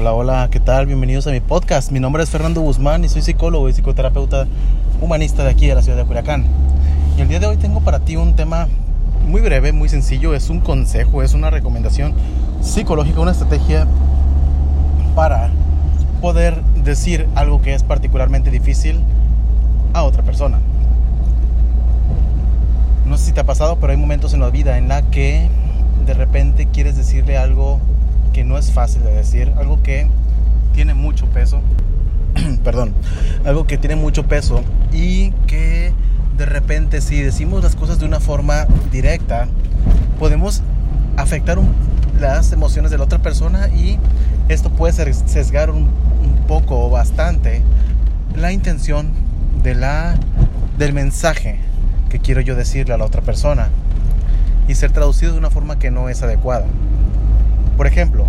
Hola, hola, ¿qué tal? Bienvenidos a mi podcast. Mi nombre es Fernando Guzmán y soy psicólogo y psicoterapeuta humanista de aquí de la ciudad de Culiacán. Y el día de hoy tengo para ti un tema muy breve, muy sencillo. Es un consejo, es una recomendación psicológica, una estrategia para poder decir algo que es particularmente difícil a otra persona. No sé si te ha pasado, pero hay momentos en la vida en la que de repente quieres decirle algo que no es fácil de decir, algo que tiene mucho peso, perdón, algo que tiene mucho peso y que de repente si decimos las cosas de una forma directa, podemos afectar las emociones de la otra persona y esto puede sesgar un, un poco o bastante la intención de la, del mensaje que quiero yo decirle a la otra persona y ser traducido de una forma que no es adecuada. Por ejemplo,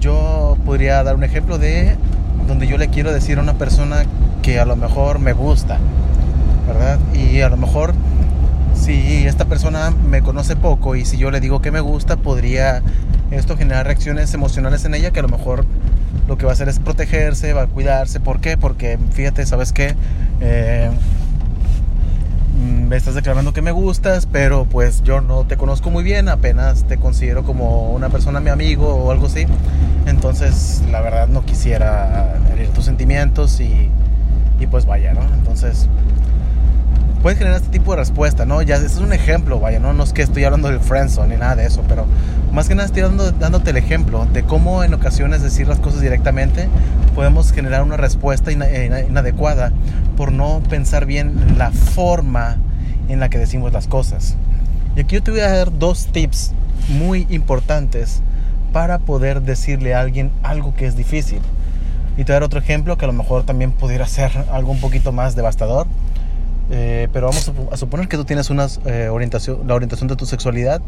yo podría dar un ejemplo de donde yo le quiero decir a una persona que a lo mejor me gusta, ¿verdad? Y a lo mejor si esta persona me conoce poco y si yo le digo que me gusta, podría esto generar reacciones emocionales en ella que a lo mejor lo que va a hacer es protegerse, va a cuidarse. ¿Por qué? Porque fíjate, ¿sabes qué? Eh, me estás declarando que me gustas, pero pues yo no te conozco muy bien, apenas te considero como una persona, mi amigo o algo así. Entonces, la verdad no quisiera herir tus sentimientos y, y pues vaya, ¿no? Entonces, puedes generar este tipo de respuesta, ¿no? Ya, este es un ejemplo, vaya, ¿no? No es que estoy hablando del friendzone ni nada de eso, pero más que nada estoy dando, dándote el ejemplo de cómo en ocasiones decir las cosas directamente podemos generar una respuesta inadecuada por no pensar bien la forma en la que decimos las cosas. Y aquí yo te voy a dar dos tips muy importantes para poder decirle a alguien algo que es difícil. Y te voy a dar otro ejemplo que a lo mejor también pudiera ser algo un poquito más devastador. Eh, pero vamos a suponer que tú tienes una eh, orientación, la orientación de tu sexualidad,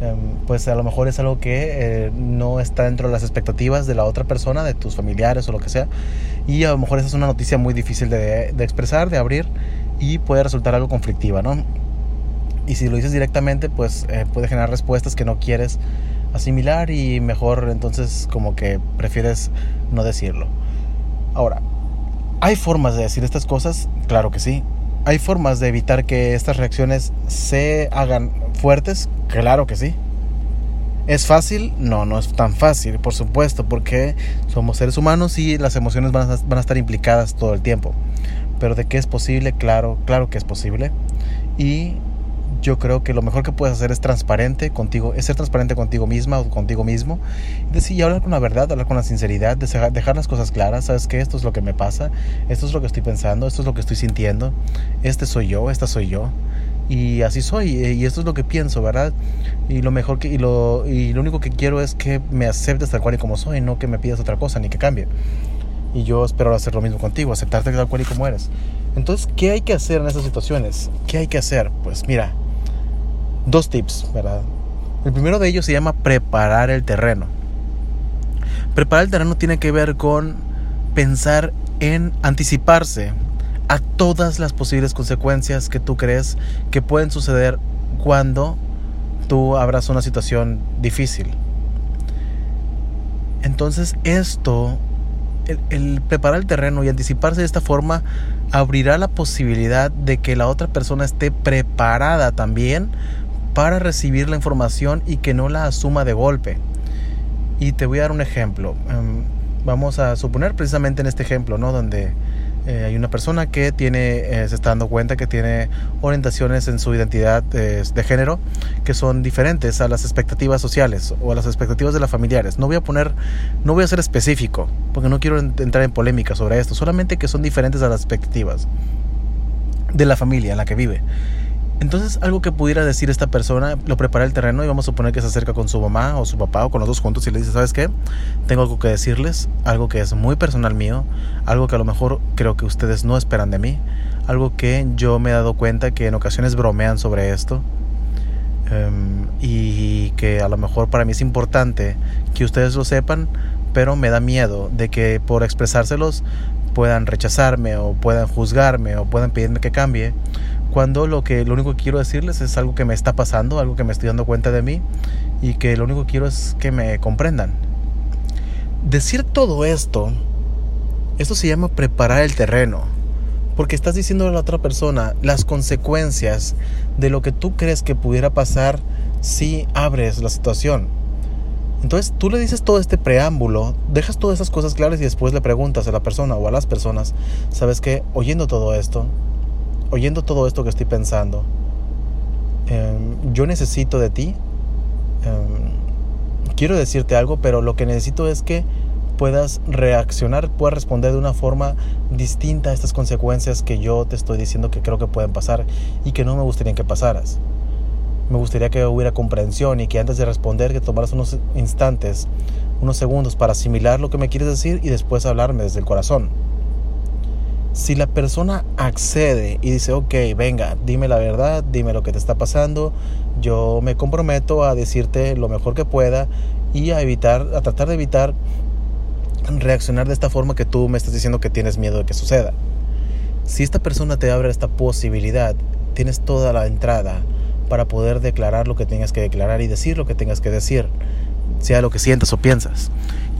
eh, pues a lo mejor es algo que eh, no está dentro de las expectativas de la otra persona, de tus familiares o lo que sea. Y a lo mejor esa es una noticia muy difícil de, de expresar, de abrir y puede resultar algo conflictiva, ¿no? Y si lo dices directamente, pues eh, puede generar respuestas que no quieres asimilar y mejor entonces como que prefieres no decirlo. Ahora, ¿hay formas de decir estas cosas? Claro que sí. ¿Hay formas de evitar que estas reacciones se hagan fuertes? Claro que sí. ¿Es fácil? No, no es tan fácil, por supuesto, porque somos seres humanos y las emociones van a, van a estar implicadas todo el tiempo. Pero de qué es posible, claro, claro que es posible. Y yo creo que lo mejor que puedes hacer es transparente contigo, es ser transparente contigo misma o contigo mismo. Decir, y hablar con la verdad, hablar con la sinceridad, dejar las cosas claras. Sabes que esto es lo que me pasa, esto es lo que estoy pensando, esto es lo que estoy sintiendo, este soy yo, esta soy yo. Y así soy, y esto es lo que pienso, ¿verdad? Y lo mejor que, y lo, y lo único que quiero es que me aceptes tal cual y como soy, no que me pidas otra cosa ni que cambie. Y yo espero hacer lo mismo contigo, aceptarte tal cual y como eres. Entonces, ¿qué hay que hacer en esas situaciones? ¿Qué hay que hacer? Pues mira, dos tips, ¿verdad? El primero de ellos se llama preparar el terreno. Preparar el terreno tiene que ver con pensar en anticiparse a todas las posibles consecuencias que tú crees que pueden suceder cuando tú abras una situación difícil. Entonces esto el, preparar el terreno y anticiparse de esta forma abrirá la posibilidad de que la otra persona esté preparada también para recibir la información y que no la asuma de golpe. Y te voy a dar un ejemplo. Em, vamos a suponer precisamente en este ejemplo, ¿no? Donde eh, hay una persona que tiene, eh, se está dando cuenta que tiene orientaciones en su identidad eh, de género que son diferentes a las expectativas sociales o a las expectativas de las familiares. No voy a poner, no voy a ser específico, porque no quiero entrar en polémica sobre esto, solamente que son diferentes a las expectativas de la familia en la que vive. Entonces, algo que pudiera decir esta persona, lo prepara el terreno y vamos a suponer que se acerca con su mamá o su papá o con los dos juntos y le dice, ¿sabes qué? Tengo algo que decirles, algo que es muy personal mío, algo que a lo mejor creo que ustedes no esperan de mí, algo que yo me he dado cuenta que en ocasiones bromean sobre esto um, y que a lo mejor para mí es importante que ustedes lo sepan, pero me da miedo de que por expresárselos puedan rechazarme o puedan juzgarme o puedan pedirme que cambie cuando lo que lo único que quiero decirles es algo que me está pasando, algo que me estoy dando cuenta de mí y que lo único que quiero es que me comprendan. Decir todo esto, esto se llama preparar el terreno. Porque estás diciendo a la otra persona las consecuencias de lo que tú crees que pudiera pasar si abres la situación. Entonces tú le dices todo este preámbulo, dejas todas esas cosas claras y después le preguntas a la persona o a las personas, ¿sabes qué? Oyendo todo esto, oyendo todo esto que estoy pensando, em, yo necesito de ti, em, quiero decirte algo, pero lo que necesito es que puedas reaccionar, puedas responder de una forma distinta a estas consecuencias que yo te estoy diciendo que creo que pueden pasar y que no me gustaría que pasaras. Me gustaría que hubiera comprensión y que antes de responder que tomaras unos instantes, unos segundos para asimilar lo que me quieres decir y después hablarme desde el corazón. Si la persona accede y dice, ok, venga, dime la verdad, dime lo que te está pasando, yo me comprometo a decirte lo mejor que pueda y a evitar, a tratar de evitar reaccionar de esta forma que tú me estás diciendo que tienes miedo de que suceda. Si esta persona te abre esta posibilidad, tienes toda la entrada para poder declarar lo que tengas que declarar y decir lo que tengas que decir, sea lo que sientas o piensas.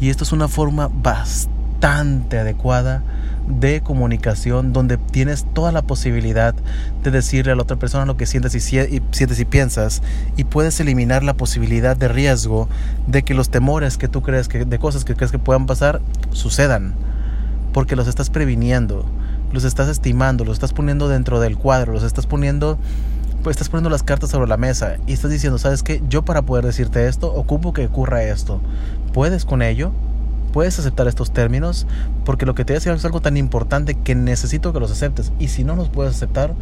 Y esto es una forma bastante adecuada de comunicación donde tienes toda la posibilidad de decirle a la otra persona lo que sientes y, sientes y piensas y puedes eliminar la posibilidad de riesgo de que los temores que tú crees que de cosas que crees que puedan pasar sucedan porque los estás previniendo los estás estimando los estás poniendo dentro del cuadro los estás poniendo pues estás poniendo las cartas sobre la mesa y estás diciendo, ¿sabes qué? Yo para poder decirte esto, ocupo que ocurra esto. ¿Puedes con ello? ¿Puedes aceptar estos términos? Porque lo que te voy a decir es algo tan importante que necesito que los aceptes. Y si no los puedes aceptar,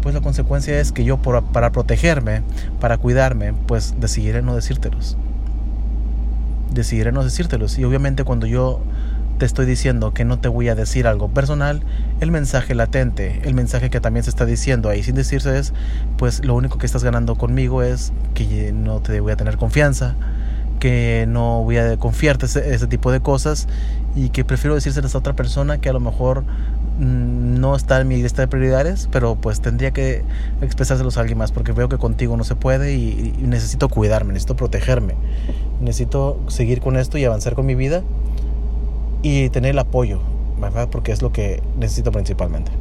pues la consecuencia es que yo para protegerme, para cuidarme, pues decidiré no decírtelos. Decidiré no decírtelos. Y obviamente cuando yo te estoy diciendo que no te voy a decir algo personal, el mensaje latente, el mensaje que también se está diciendo ahí sin decirse es, pues lo único que estás ganando conmigo es que no te voy a tener confianza, que no voy a confiarte ese, ese tipo de cosas y que prefiero decírselas a otra persona que a lo mejor mm, no está en mi lista de prioridades, pero pues tendría que expresárselos a alguien más porque veo que contigo no se puede y, y necesito cuidarme, necesito protegerme, necesito seguir con esto y avanzar con mi vida y tener el apoyo, ¿verdad? Porque es lo que necesito principalmente.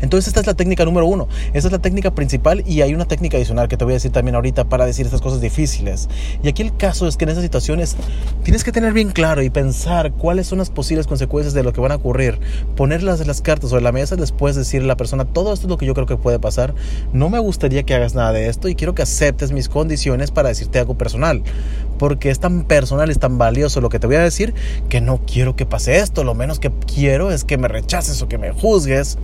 Entonces esta es la técnica número uno, esta es la técnica principal y hay una técnica adicional que te voy a decir también ahorita para decir estas cosas difíciles. Y aquí el caso es que en esas situaciones tienes que tener bien claro y pensar cuáles son las posibles consecuencias de lo que van a ocurrir, ponerlas en las cartas sobre la mesa, después decirle a la persona, todo esto es lo que yo creo que puede pasar, no me gustaría que hagas nada de esto y quiero que aceptes mis condiciones para decirte algo personal, porque es tan personal, es tan valioso lo que te voy a decir que no quiero que pase esto, lo menos que quiero es que me rechaces o que me juzgues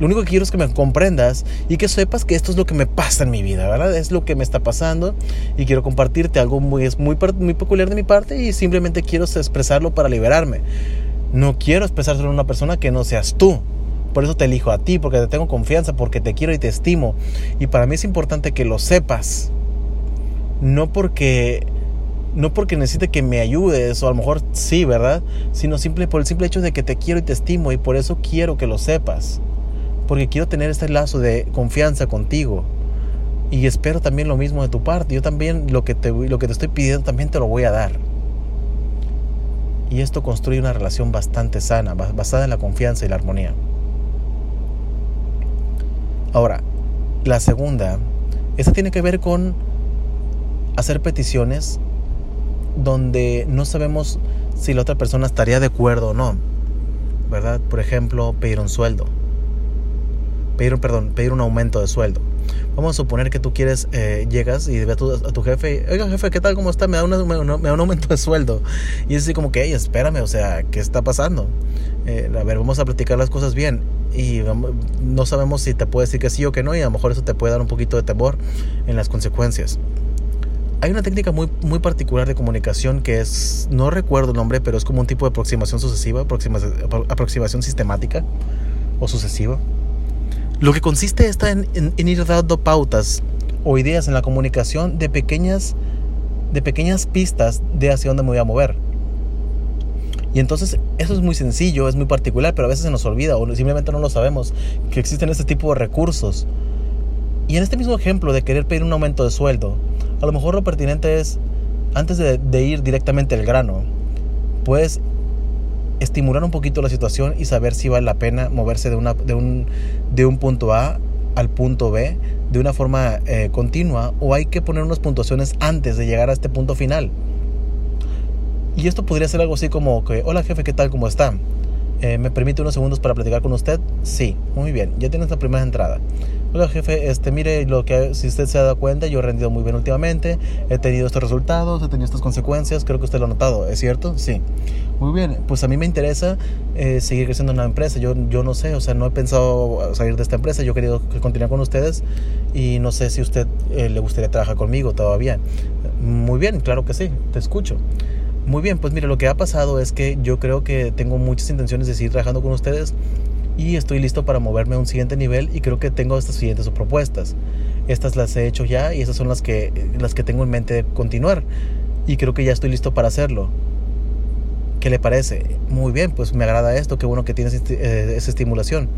lo único que quiero es que me comprendas y que sepas que esto es lo que me pasa en mi vida, ¿verdad? Es lo que me está pasando y quiero compartirte algo muy, es muy, muy peculiar de mi parte y simplemente quiero expresarlo para liberarme. No quiero expresárselo a una persona que no seas tú. Por eso te elijo a ti, porque te tengo confianza, porque te quiero y te estimo. Y para mí es importante que lo sepas. No porque no porque necesite que me ayudes, o a lo mejor sí, ¿verdad? Sino simple por el simple hecho de que te quiero y te estimo y por eso quiero que lo sepas porque quiero tener este lazo de confianza contigo. Y espero también lo mismo de tu parte. Yo también lo que te, lo que te estoy pidiendo también te lo voy a dar. Y esto construye una relación bastante sana, basada en la confianza y la armonía. Ahora, la segunda, esta tiene que ver con hacer peticiones donde no sabemos si la otra persona estaría de acuerdo o no. ¿Verdad? Por ejemplo, pedir un sueldo pedir, perdón, pedir un aumento de sueldo. Vamos a suponer que tú quieres, eh, llegas y ves a tu, a tu jefe, oiga jefe, ¿qué tal? ¿Cómo está? Me da, una, me, da un aumento de sueldo. Y es así como que, hey, espérame, o sea, ¿qué está pasando? Eh, a ver, vamos a platicar las cosas bien. Y no sabemos si te puede decir que sí o que no, y a lo mejor eso te puede dar un poquito de temor en las consecuencias. Hay una técnica muy, muy particular de comunicación que es, no recuerdo el nombre, pero es como un tipo de aproximación sucesiva, aproximación, aproximación sistemática o sucesiva lo que consiste está en, ir dando pautas o ideas en la comunicación de pequeñas, de pequeñas pistas de hacia dónde me voy a mover. Y entonces eso es muy sencillo, es muy particular, pero a veces se nos olvida o simplemente no lo sabemos que existen este tipo de recursos. Y en este mismo ejemplo de querer pedir un aumento de sueldo, a lo mejor lo pertinente es, antes de, de ir directamente al grano, puedes estimular un poquito la situación y saber si vale la pena moverse de, una, de, un, de un punto A al punto B de una forma eh, continua o hay que poner unas puntuaciones antes de llegar a este punto final. Y esto podría ser algo así como que, hola jefe, ¿qué tal? ¿Cómo está? Eh, ¿Me permite unos segundos para platicar con usted? Sí, muy bien, ya tienes la primera entrada. Hola jefe, este, mire, lo que, si usted se ha dado cuenta, yo he rendido muy bien últimamente, he tenido estos resultados, he tenido estas consecuencias, creo que usted lo ha notado, ¿es cierto? Sí. Muy bien, pues a mí me interesa eh, seguir creciendo en la empresa, yo, yo no sé, o sea, no he pensado salir de esta empresa, yo he querido continuar con ustedes y no sé si usted eh, le gustaría trabajar conmigo todavía. Muy bien, claro que sí, te escucho. Muy bien, pues mire, lo que ha pasado es que yo creo que tengo muchas intenciones de seguir trabajando con ustedes y estoy listo para moverme a un siguiente nivel y creo que tengo estas siguientes propuestas. Estas las he hecho ya y esas son las que, las que tengo en mente de continuar y creo que ya estoy listo para hacerlo. ¿Qué le parece? Muy bien, pues me agrada esto, qué bueno que tienes eh, esa estimulación.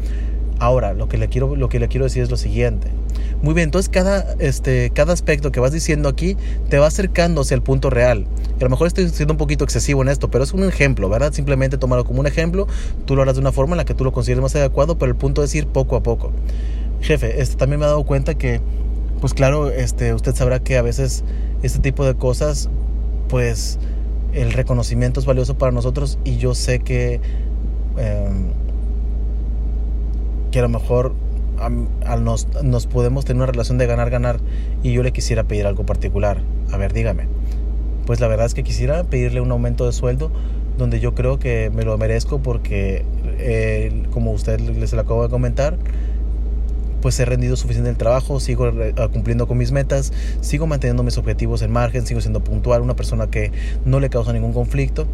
Ahora, lo que le quiero, lo que le quiero decir es lo siguiente. Muy bien, entonces cada, este, cada aspecto que vas diciendo aquí te va acercándose al punto real. Y a lo mejor estoy siendo un poquito excesivo en esto, pero es un ejemplo, ¿verdad? Simplemente tomarlo como un ejemplo, tú lo harás de una forma en la que tú lo consideres más adecuado, pero el punto es ir poco a poco. Jefe, este, también me he dado cuenta que, pues claro, este, usted sabrá que a veces este tipo de cosas, pues el reconocimiento es valioso para nosotros y yo sé que, em, que a lo mejor al nos, nos podemos tener una relación de ganar-ganar y yo le quisiera pedir algo particular. A ver, dígame. Pues la verdad es que quisiera pedirle un aumento de sueldo donde yo creo que me lo merezco porque, eh, como usted les lo acabo de comentar, pues he rendido suficiente el trabajo, sigo cumpliendo con mis metas, sigo manteniendo mis objetivos en margen, sigo siendo puntual, una persona que no le causa ningún conflicto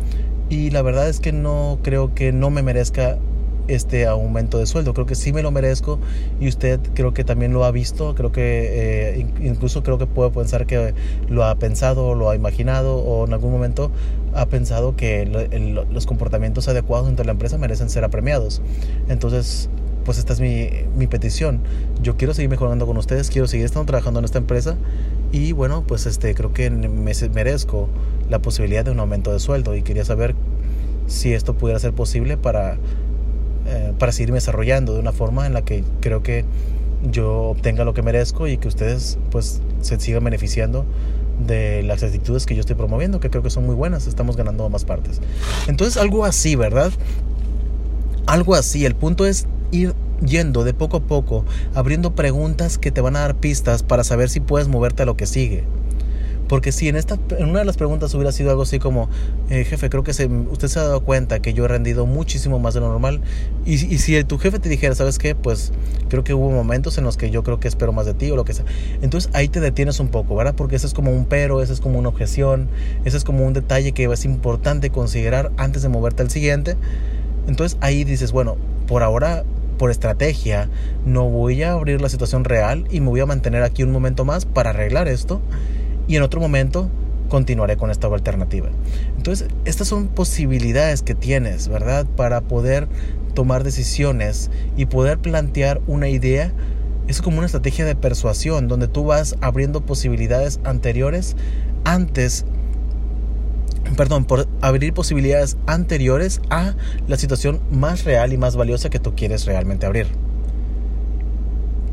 y la verdad es que no creo que no me merezca este aumento de sueldo. Creo que sí me lo merezco y usted creo que también lo ha visto. Creo que eh, incluso creo que puedo pensar que lo ha pensado, lo ha imaginado o en algún momento ha pensado que los comportamientos adecuados dentro de la empresa merecen ser apremiados. Entonces, pues esta es mi, mi petición. Yo quiero seguir mejorando con ustedes, quiero seguir estando trabajando en esta empresa y bueno, pues este creo que me merezco la posibilidad de un aumento de sueldo y quería saber si esto pudiera ser posible para para seguirme desarrollando de una forma en la que creo que yo obtenga lo que merezco y que ustedes pues se sigan beneficiando de las actitudes que yo estoy promoviendo, que creo que son muy buenas, estamos ganando a más partes. Entonces algo así, ¿verdad? Algo así, el punto es ir yendo de poco a poco, abriendo preguntas que te van a dar pistas para saber si puedes moverte a lo que sigue. Porque si en, esta, en una de las preguntas hubiera sido algo así como, eh, jefe, creo que se, usted se ha dado cuenta que yo he rendido muchísimo más de lo normal. Y, y, si tu jefe te dijera, ¿sabes qué? Pues creo que hubo momentos en los que yo creo que espero más de ti o lo que sea. Entonces ahí te detienes un poco, ¿verdad? Porque eso es como un pero, eso es como una objeción, eso es como un detalle que es importante considerar antes de moverte al siguiente. Entonces ahí dices, bueno, por ahora por estrategia, no voy a abrir la situación real y me voy a mantener aquí un momento más para arreglar esto y en otro momento continuaré con esta alternativa. Entonces, estas son posibilidades que tienes, ¿verdad? Para poder tomar decisiones y poder plantear una idea. Es como una estrategia de persuasión donde tú vas abriendo posibilidades anteriores antes perdón, por abrir posibilidades anteriores a la situación más real y más valiosa que tú quieres realmente abrir.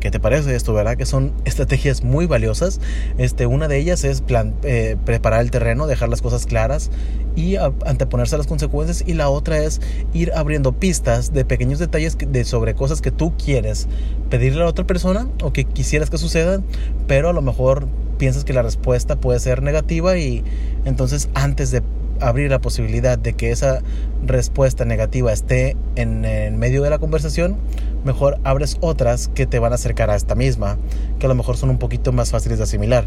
¿Qué te parece esto, verdad? Que son estrategias muy valiosas. Este, una de ellas es eh, preparar el terreno, dejar las cosas claras y anteponerse a las consecuencias. Y la otra es ir abriendo pistas de pequeños detalles de, sobre cosas que tú quieres pedirle a la otra persona o que quisieras que sucedan, pero a lo mejor piensas que la respuesta puede ser negativa y entonces antes de abrir la posibilidad de que esa respuesta negativa esté en, medio de la conversación, mejor abres otras que te van a acercar a esta misma, que a lo mejor son un poquito más fáciles de asimilar.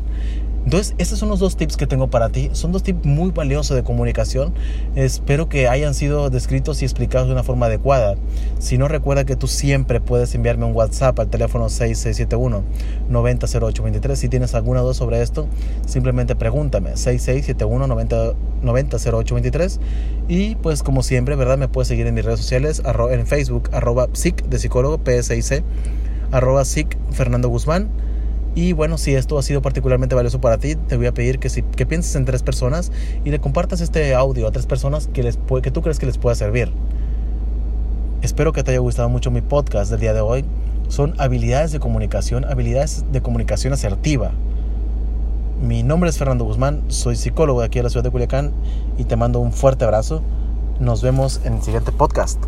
Entonces, estos son los dos tips que tengo para ti. Son dos tips muy valiosos de comunicación. Espero que hayan sido descritos y explicados de una forma adecuada. Si no, recuerda que tú siempre puedes enviarme un WhatsApp al teléfono 6671-900823. Si tienes alguna duda sobre esto, simplemente pregúntame. 6671-900823. Y pues como siempre, ¿verdad? Me puedes seguir en mis redes sociales, en Facebook, arroba psic de psicólogo, PSIC, arroba psic Fernando Guzmán Y bueno, si esto ha sido particularmente valioso para ti, te voy a pedir que, si, que pienses en tres personas y le compartas este audio a tres personas que, les, que tú crees que les pueda servir. Espero que te haya gustado mucho mi podcast del día de hoy. Son habilidades de comunicación, habilidades de comunicación asertiva. Mi nombre es Fernando Guzmán, soy psicólogo de aquí en la ciudad de Culiacán y te mando un fuerte abrazo. Nos vemos en el siguiente podcast.